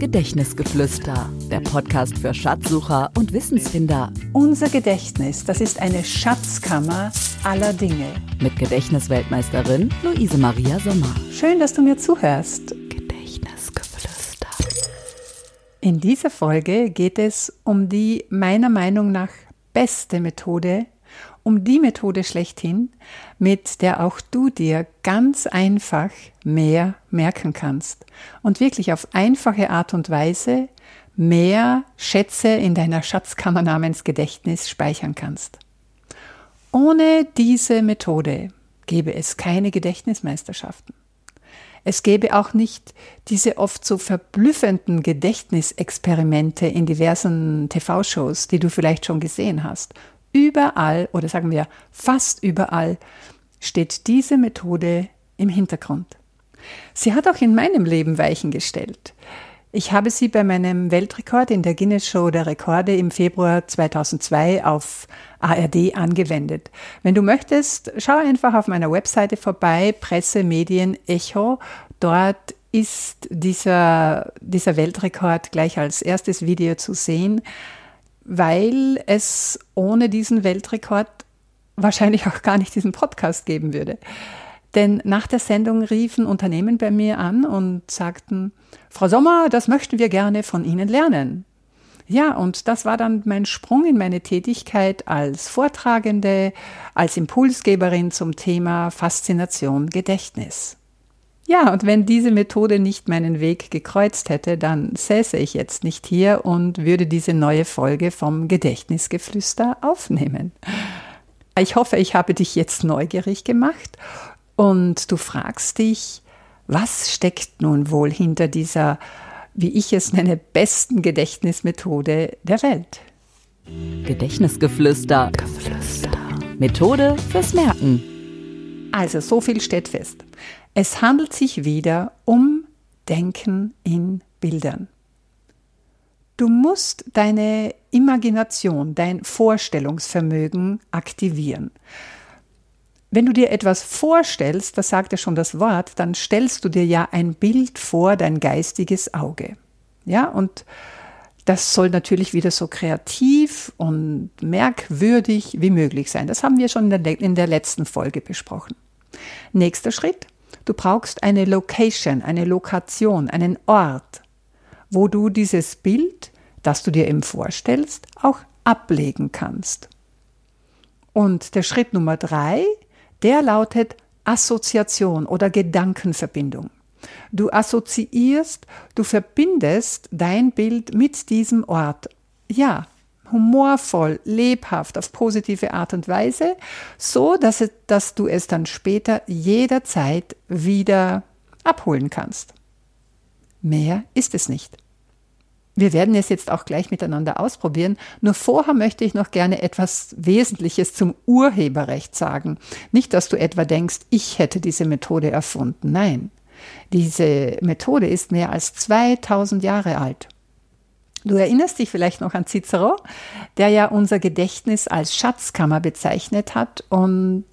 Gedächtnisgeflüster, der Podcast für Schatzsucher und Wissensfinder. Unser Gedächtnis, das ist eine Schatzkammer aller Dinge. Mit Gedächtnisweltmeisterin Luise Maria Sommer. Schön, dass du mir zuhörst. Gedächtnisgeflüster. In dieser Folge geht es um die meiner Meinung nach beste Methode, um die Methode schlechthin, mit der auch du dir ganz einfach mehr merken kannst und wirklich auf einfache Art und Weise mehr Schätze in deiner Schatzkammer namens Gedächtnis speichern kannst. Ohne diese Methode gäbe es keine Gedächtnismeisterschaften. Es gäbe auch nicht diese oft so verblüffenden Gedächtnisexperimente in diversen TV-Shows, die du vielleicht schon gesehen hast, Überall oder sagen wir fast überall steht diese Methode im Hintergrund. Sie hat auch in meinem Leben Weichen gestellt. Ich habe sie bei meinem Weltrekord in der Guinness Show der Rekorde im Februar 2002 auf ARD angewendet. Wenn du möchtest, schau einfach auf meiner Webseite vorbei, Presse, Medien, Echo. Dort ist dieser, dieser Weltrekord gleich als erstes Video zu sehen weil es ohne diesen Weltrekord wahrscheinlich auch gar nicht diesen Podcast geben würde. Denn nach der Sendung riefen Unternehmen bei mir an und sagten, Frau Sommer, das möchten wir gerne von Ihnen lernen. Ja, und das war dann mein Sprung in meine Tätigkeit als Vortragende, als Impulsgeberin zum Thema Faszination Gedächtnis. Ja, und wenn diese Methode nicht meinen Weg gekreuzt hätte, dann säße ich jetzt nicht hier und würde diese neue Folge vom Gedächtnisgeflüster aufnehmen. Ich hoffe, ich habe dich jetzt neugierig gemacht und du fragst dich, was steckt nun wohl hinter dieser, wie ich es nenne, besten Gedächtnismethode der Welt? Gedächtnisgeflüster. Geflüster. Methode fürs Merken. Also so viel steht fest. Es handelt sich wieder um Denken in Bildern. Du musst deine Imagination, dein Vorstellungsvermögen aktivieren. Wenn du dir etwas vorstellst, das sagt ja schon das Wort, dann stellst du dir ja ein Bild vor dein geistiges Auge. Ja, und das soll natürlich wieder so kreativ und merkwürdig wie möglich sein. Das haben wir schon in der, in der letzten Folge besprochen. Nächster Schritt. Du brauchst eine Location, eine Lokation, einen Ort, wo du dieses Bild, das du dir eben vorstellst, auch ablegen kannst. Und der Schritt Nummer drei, der lautet Assoziation oder Gedankenverbindung. Du assoziierst, du verbindest dein Bild mit diesem Ort. Ja, humorvoll, lebhaft, auf positive Art und Weise, so dass, es, dass du es dann später jederzeit wieder abholen kannst. Mehr ist es nicht. Wir werden es jetzt auch gleich miteinander ausprobieren. Nur vorher möchte ich noch gerne etwas Wesentliches zum Urheberrecht sagen. Nicht, dass du etwa denkst, ich hätte diese Methode erfunden. Nein, diese Methode ist mehr als 2000 Jahre alt. Du erinnerst dich vielleicht noch an Cicero, der ja unser Gedächtnis als Schatzkammer bezeichnet hat und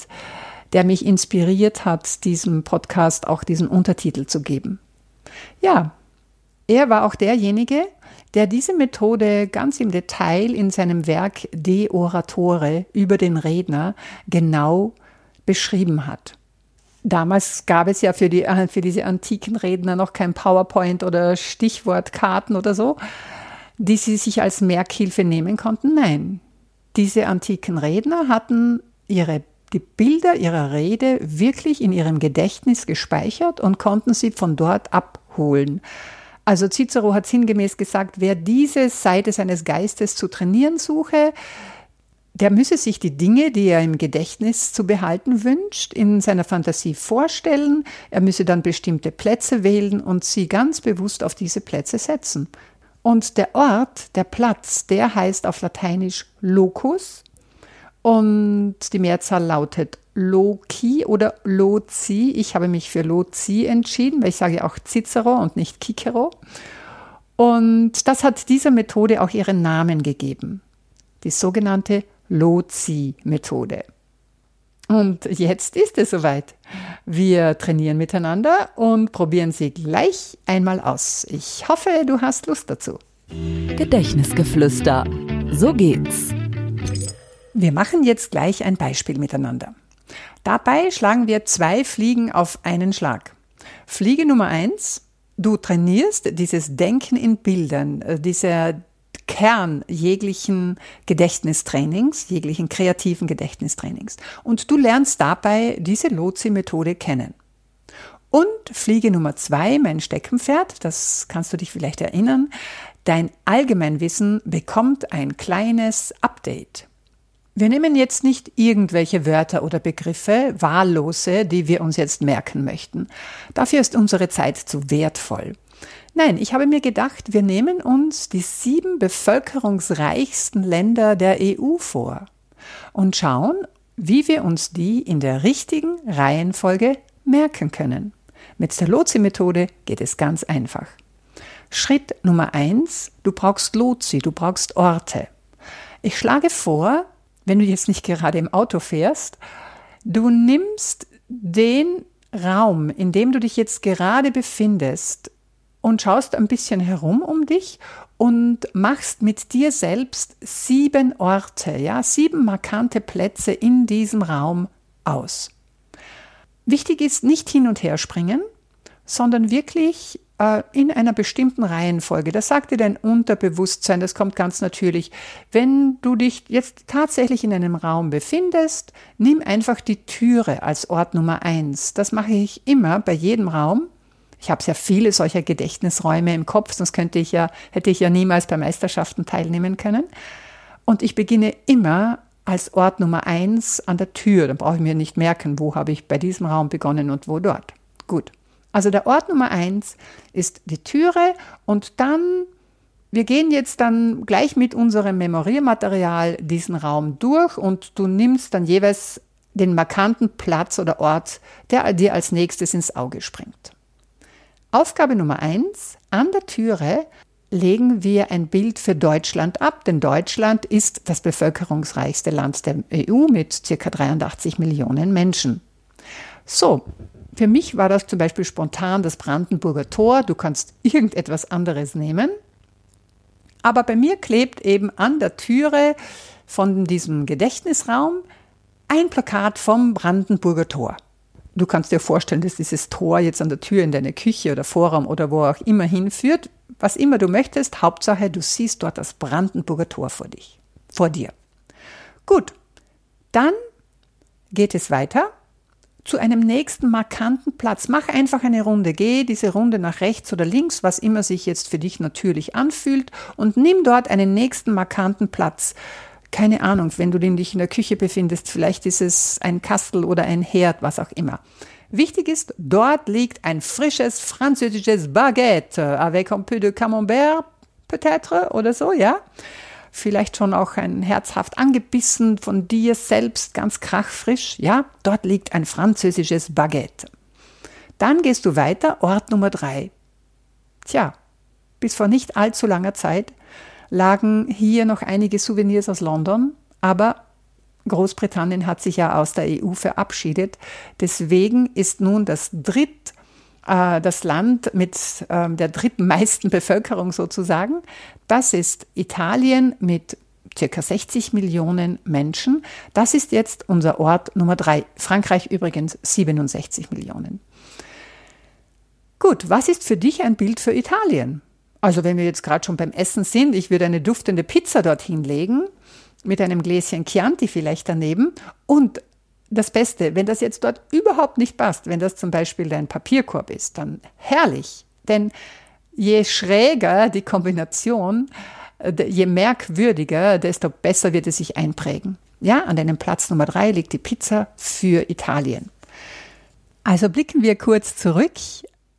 der mich inspiriert hat, diesem Podcast auch diesen Untertitel zu geben. Ja, er war auch derjenige, der diese Methode ganz im Detail in seinem Werk De Oratore über den Redner genau beschrieben hat. Damals gab es ja für, die, für diese antiken Redner noch kein PowerPoint oder Stichwortkarten oder so, die sie sich als Merkhilfe nehmen konnten? Nein. Diese antiken Redner hatten ihre, die Bilder ihrer Rede wirklich in ihrem Gedächtnis gespeichert und konnten sie von dort abholen. Also Cicero hat sinngemäß gesagt, wer diese Seite seines Geistes zu trainieren suche, der müsse sich die Dinge, die er im Gedächtnis zu behalten wünscht, in seiner Fantasie vorstellen. Er müsse dann bestimmte Plätze wählen und sie ganz bewusst auf diese Plätze setzen. Und der Ort, der Platz, der heißt auf Lateinisch Locus und die Mehrzahl lautet Loci oder Loci. Ich habe mich für Loci entschieden, weil ich sage auch Cicero und nicht Cicero. Und das hat dieser Methode auch ihren Namen gegeben. Die sogenannte Loci-Methode. Und jetzt ist es soweit. Wir trainieren miteinander und probieren sie gleich einmal aus. Ich hoffe, du hast Lust dazu. Gedächtnisgeflüster. So geht's. Wir machen jetzt gleich ein Beispiel miteinander. Dabei schlagen wir zwei Fliegen auf einen Schlag. Fliege Nummer eins. Du trainierst dieses Denken in Bildern, äh, dieser Kern jeglichen Gedächtnistrainings, jeglichen kreativen Gedächtnistrainings. Und du lernst dabei diese Lotsi-Methode kennen. Und Fliege Nummer zwei, mein Steckenpferd, das kannst du dich vielleicht erinnern, dein Allgemeinwissen bekommt ein kleines Update. Wir nehmen jetzt nicht irgendwelche Wörter oder Begriffe, wahllose, die wir uns jetzt merken möchten. Dafür ist unsere Zeit zu wertvoll. Nein, ich habe mir gedacht, wir nehmen uns die sieben bevölkerungsreichsten Länder der EU vor und schauen, wie wir uns die in der richtigen Reihenfolge merken können. Mit der Lotsi-Methode geht es ganz einfach. Schritt Nummer eins, du brauchst Lotsi, du brauchst Orte. Ich schlage vor, wenn du jetzt nicht gerade im Auto fährst, du nimmst den Raum, in dem du dich jetzt gerade befindest, und schaust ein bisschen herum um dich und machst mit dir selbst sieben Orte, ja, sieben markante Plätze in diesem Raum aus. Wichtig ist nicht hin und her springen, sondern wirklich äh, in einer bestimmten Reihenfolge. Das sagt dir dein Unterbewusstsein, das kommt ganz natürlich. Wenn du dich jetzt tatsächlich in einem Raum befindest, nimm einfach die Türe als Ort Nummer eins. Das mache ich immer bei jedem Raum. Ich habe sehr viele solcher Gedächtnisräume im Kopf, sonst könnte ich ja, hätte ich ja niemals bei Meisterschaften teilnehmen können. Und ich beginne immer als Ort Nummer eins an der Tür. Dann brauche ich mir nicht merken, wo habe ich bei diesem Raum begonnen und wo dort. Gut. Also der Ort Nummer eins ist die Türe und dann, wir gehen jetzt dann gleich mit unserem Memoriermaterial diesen Raum durch und du nimmst dann jeweils den markanten Platz oder Ort, der dir als nächstes ins Auge springt. Aufgabe Nummer eins: An der Türe legen wir ein Bild für Deutschland ab, denn Deutschland ist das bevölkerungsreichste Land der EU mit ca. 83 Millionen Menschen. So, für mich war das zum Beispiel spontan das Brandenburger Tor. Du kannst irgendetwas anderes nehmen. Aber bei mir klebt eben an der Türe von diesem Gedächtnisraum ein Plakat vom Brandenburger Tor. Du kannst dir vorstellen, dass dieses Tor jetzt an der Tür in deine Küche oder Vorraum oder wo auch immer hinführt. Was immer du möchtest, Hauptsache, du siehst dort das Brandenburger Tor vor dich, vor dir. Gut, dann geht es weiter zu einem nächsten markanten Platz. Mach einfach eine Runde, geh diese Runde nach rechts oder links, was immer sich jetzt für dich natürlich anfühlt und nimm dort einen nächsten markanten Platz keine Ahnung, wenn du dich in der Küche befindest, vielleicht ist es ein Kastel oder ein Herd, was auch immer. Wichtig ist, dort liegt ein frisches französisches Baguette avec un peu de camembert, peut-être oder so, ja. Vielleicht schon auch ein herzhaft angebissen von dir selbst, ganz krachfrisch, ja. Dort liegt ein französisches Baguette. Dann gehst du weiter, Ort Nummer drei. Tja, bis vor nicht allzu langer Zeit lagen hier noch einige Souvenirs aus London, aber Großbritannien hat sich ja aus der EU verabschiedet. Deswegen ist nun das dritt äh, das Land mit äh, der dritten meisten Bevölkerung sozusagen. Das ist Italien mit circa 60 Millionen Menschen. Das ist jetzt unser Ort Nummer drei. Frankreich übrigens 67 Millionen. Gut, was ist für dich ein Bild für Italien? Also wenn wir jetzt gerade schon beim Essen sind, ich würde eine duftende Pizza dorthin legen, mit einem Gläschen Chianti vielleicht daneben. Und das Beste, wenn das jetzt dort überhaupt nicht passt, wenn das zum Beispiel dein Papierkorb ist, dann herrlich. Denn je schräger die Kombination, äh, je merkwürdiger, desto besser wird es sich einprägen. Ja, an deinem Platz Nummer drei liegt die Pizza für Italien. Also blicken wir kurz zurück.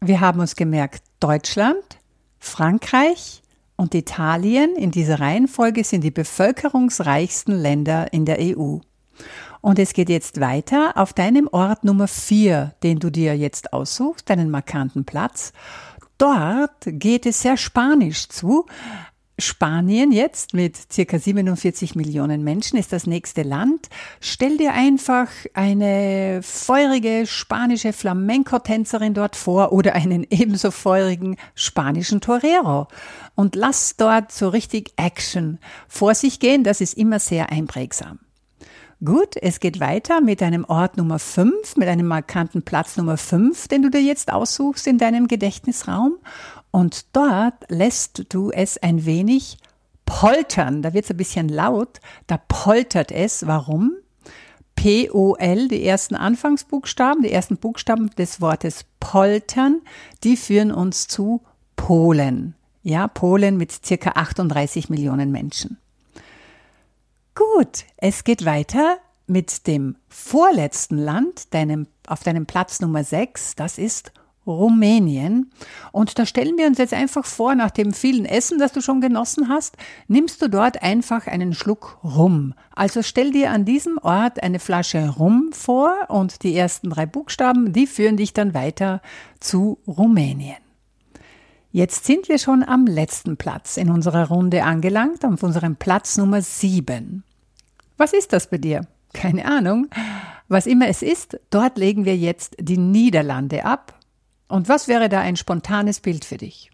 Wir haben uns gemerkt, Deutschland, Frankreich und Italien in dieser Reihenfolge sind die bevölkerungsreichsten Länder in der EU. Und es geht jetzt weiter auf deinem Ort Nummer 4, den du dir jetzt aussuchst, deinen markanten Platz. Dort geht es sehr spanisch zu. Spanien jetzt mit circa 47 Millionen Menschen ist das nächste Land. Stell dir einfach eine feurige spanische Flamenco-Tänzerin dort vor oder einen ebenso feurigen spanischen Torero und lass dort so richtig Action vor sich gehen. Das ist immer sehr einprägsam. Gut, es geht weiter mit einem Ort Nummer 5, mit einem markanten Platz Nummer 5, den du dir jetzt aussuchst in deinem Gedächtnisraum. Und dort lässt du es ein wenig poltern. Da wird es ein bisschen laut. Da poltert es. Warum? P-O-L, die ersten Anfangsbuchstaben, die ersten Buchstaben des Wortes poltern, die führen uns zu Polen. Ja, Polen mit circa 38 Millionen Menschen. Gut, es geht weiter mit dem vorletzten Land, deinem, auf deinem Platz Nummer 6, das ist Rumänien. Und da stellen wir uns jetzt einfach vor, nach dem vielen Essen, das du schon genossen hast, nimmst du dort einfach einen Schluck Rum. Also stell dir an diesem Ort eine Flasche Rum vor und die ersten drei Buchstaben, die führen dich dann weiter zu Rumänien. Jetzt sind wir schon am letzten Platz in unserer Runde angelangt, auf unserem Platz Nummer 7. Was ist das bei dir? Keine Ahnung. Was immer es ist, dort legen wir jetzt die Niederlande ab. Und was wäre da ein spontanes Bild für dich?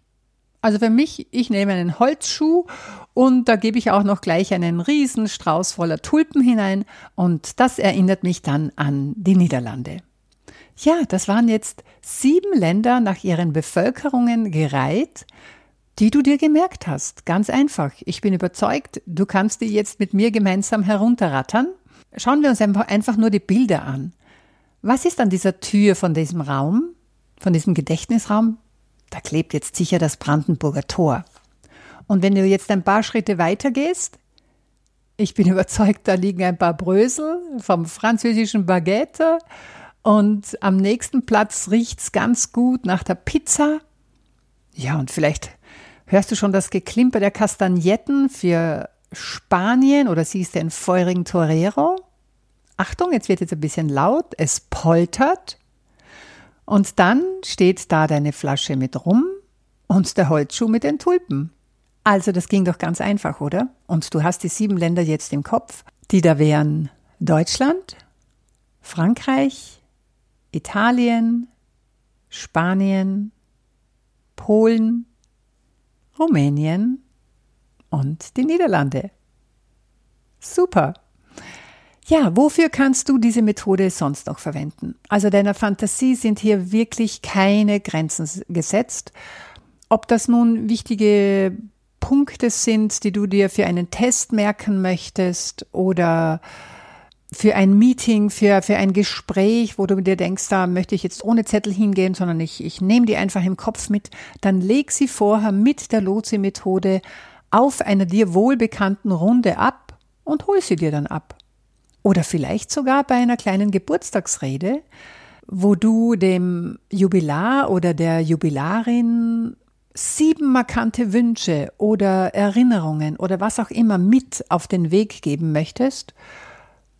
Also für mich, ich nehme einen Holzschuh und da gebe ich auch noch gleich einen Riesenstrauß voller Tulpen hinein und das erinnert mich dann an die Niederlande. Ja, das waren jetzt sieben Länder nach ihren Bevölkerungen gereiht, die du dir gemerkt hast. Ganz einfach. Ich bin überzeugt, du kannst die jetzt mit mir gemeinsam herunterrattern. Schauen wir uns einfach nur die Bilder an. Was ist an dieser Tür von diesem Raum, von diesem Gedächtnisraum? Da klebt jetzt sicher das Brandenburger Tor. Und wenn du jetzt ein paar Schritte weiter gehst, ich bin überzeugt, da liegen ein paar Brösel vom französischen Baguette und am nächsten Platz riecht's ganz gut nach der Pizza. Ja, und vielleicht Hörst du schon das Geklimper der Kastagnetten für Spanien oder siehst du einen feurigen Torero? Achtung, jetzt wird jetzt ein bisschen laut, es poltert. Und dann steht da deine Flasche mit Rum und der Holzschuh mit den Tulpen. Also das ging doch ganz einfach, oder? Und du hast die sieben Länder jetzt im Kopf, die da wären Deutschland, Frankreich, Italien, Spanien, Polen, Rumänien und die Niederlande. Super. Ja, wofür kannst du diese Methode sonst noch verwenden? Also deiner Fantasie sind hier wirklich keine Grenzen gesetzt. Ob das nun wichtige Punkte sind, die du dir für einen Test merken möchtest oder für ein Meeting, für, für ein Gespräch, wo du dir denkst, da möchte ich jetzt ohne Zettel hingehen, sondern ich, ich nehme die einfach im Kopf mit, dann leg sie vorher mit der Lotse-Methode auf einer dir wohlbekannten Runde ab und hol sie dir dann ab. Oder vielleicht sogar bei einer kleinen Geburtstagsrede, wo du dem Jubilar oder der Jubilarin sieben markante Wünsche oder Erinnerungen oder was auch immer mit auf den Weg geben möchtest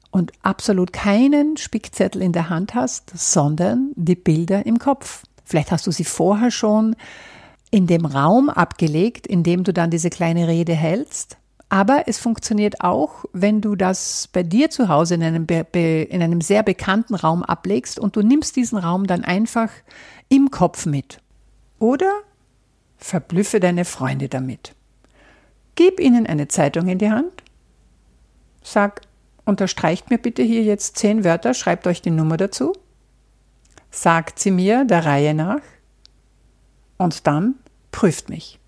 und absolut keinen Spickzettel in der Hand hast, sondern die Bilder im Kopf. Vielleicht hast du sie vorher schon in dem Raum abgelegt, in dem du dann diese kleine Rede hältst. Aber es funktioniert auch, wenn du das bei dir zu Hause in einem, in einem sehr bekannten Raum ablegst und du nimmst diesen Raum dann einfach im Kopf mit. Oder verblüffe deine Freunde damit. Gib ihnen eine Zeitung in die Hand. Sag, Unterstreicht mir bitte hier jetzt zehn Wörter, schreibt euch die Nummer dazu. Sagt sie mir der Reihe nach und dann prüft mich.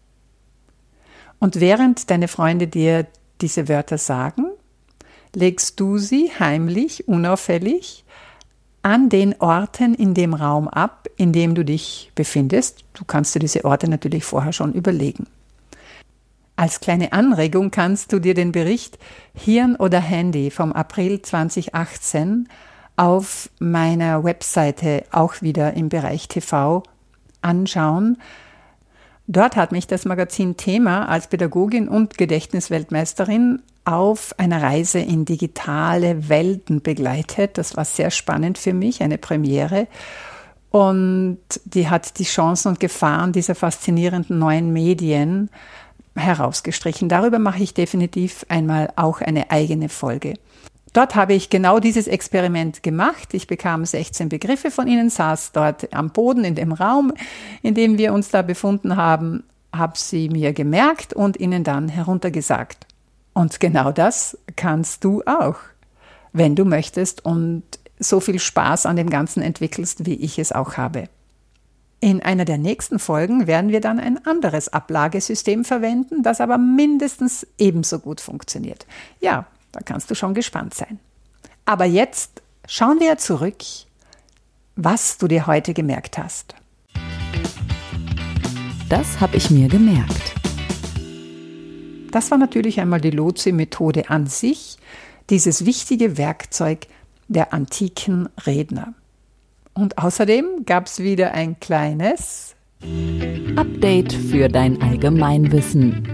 Und während deine Freunde dir diese Wörter sagen, legst du sie heimlich, unauffällig an den Orten in dem Raum ab, in dem du dich befindest. Du kannst dir diese Orte natürlich vorher schon überlegen. Als kleine Anregung kannst du dir den Bericht Hirn oder Handy vom April 2018 auf meiner Webseite auch wieder im Bereich TV anschauen. Dort hat mich das Magazin Thema als Pädagogin und Gedächtnisweltmeisterin auf einer Reise in digitale Welten begleitet. Das war sehr spannend für mich, eine Premiere. Und die hat die Chancen und Gefahren dieser faszinierenden neuen Medien herausgestrichen. Darüber mache ich definitiv einmal auch eine eigene Folge. Dort habe ich genau dieses Experiment gemacht. Ich bekam 16 Begriffe von ihnen, saß dort am Boden in dem Raum, in dem wir uns da befunden haben, habe sie mir gemerkt und ihnen dann heruntergesagt. Und genau das kannst du auch, wenn du möchtest und so viel Spaß an dem Ganzen entwickelst, wie ich es auch habe. In einer der nächsten Folgen werden wir dann ein anderes Ablagesystem verwenden, das aber mindestens ebenso gut funktioniert. Ja, da kannst du schon gespannt sein. Aber jetzt schauen wir zurück, was du dir heute gemerkt hast. Das habe ich mir gemerkt. Das war natürlich einmal die Lotse-Methode an sich, dieses wichtige Werkzeug der antiken Redner. Und außerdem gab es wieder ein kleines Update für dein Allgemeinwissen.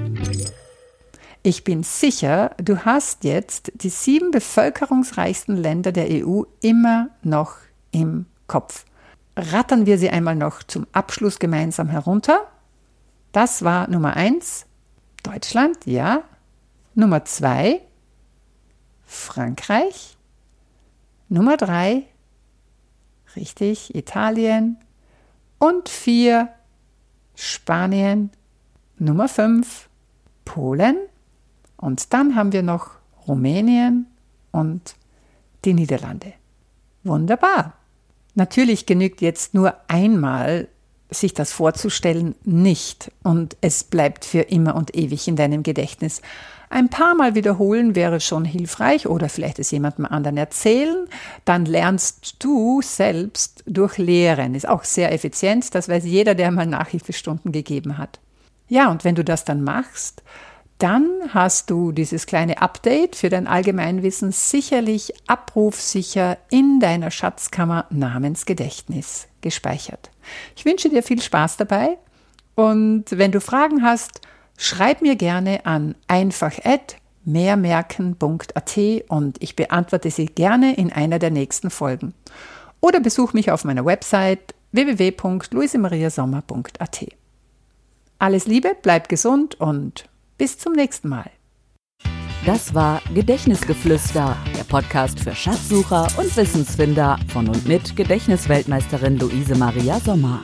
Ich bin sicher, du hast jetzt die sieben bevölkerungsreichsten Länder der EU immer noch im Kopf. Rattern wir sie einmal noch zum Abschluss gemeinsam herunter. Das war Nummer eins Deutschland, ja. Nummer zwei Frankreich. Nummer drei Richtig, Italien. Und vier, Spanien. Nummer fünf, Polen. Und dann haben wir noch Rumänien und die Niederlande. Wunderbar. Natürlich genügt jetzt nur einmal, sich das vorzustellen, nicht. Und es bleibt für immer und ewig in deinem Gedächtnis. Ein paar Mal wiederholen wäre schon hilfreich oder vielleicht es jemandem anderen erzählen. Dann lernst du selbst durch Lehren. Ist auch sehr effizient. Das weiß jeder, der mal Nachhilfestunden gegeben hat. Ja, und wenn du das dann machst, dann hast du dieses kleine Update für dein Allgemeinwissen sicherlich abrufsicher in deiner Schatzkammer namens Gedächtnis gespeichert. Ich wünsche dir viel Spaß dabei und wenn du Fragen hast, Schreib mir gerne an einfach@mehrmerken.at und ich beantworte sie gerne in einer der nächsten Folgen. Oder besuch mich auf meiner Website www.luisemariasommer.at. Alles Liebe, bleib gesund und bis zum nächsten Mal. Das war Gedächtnisgeflüster, der Podcast für Schatzsucher und Wissensfinder von und mit Gedächtnisweltmeisterin Luise Maria Sommer.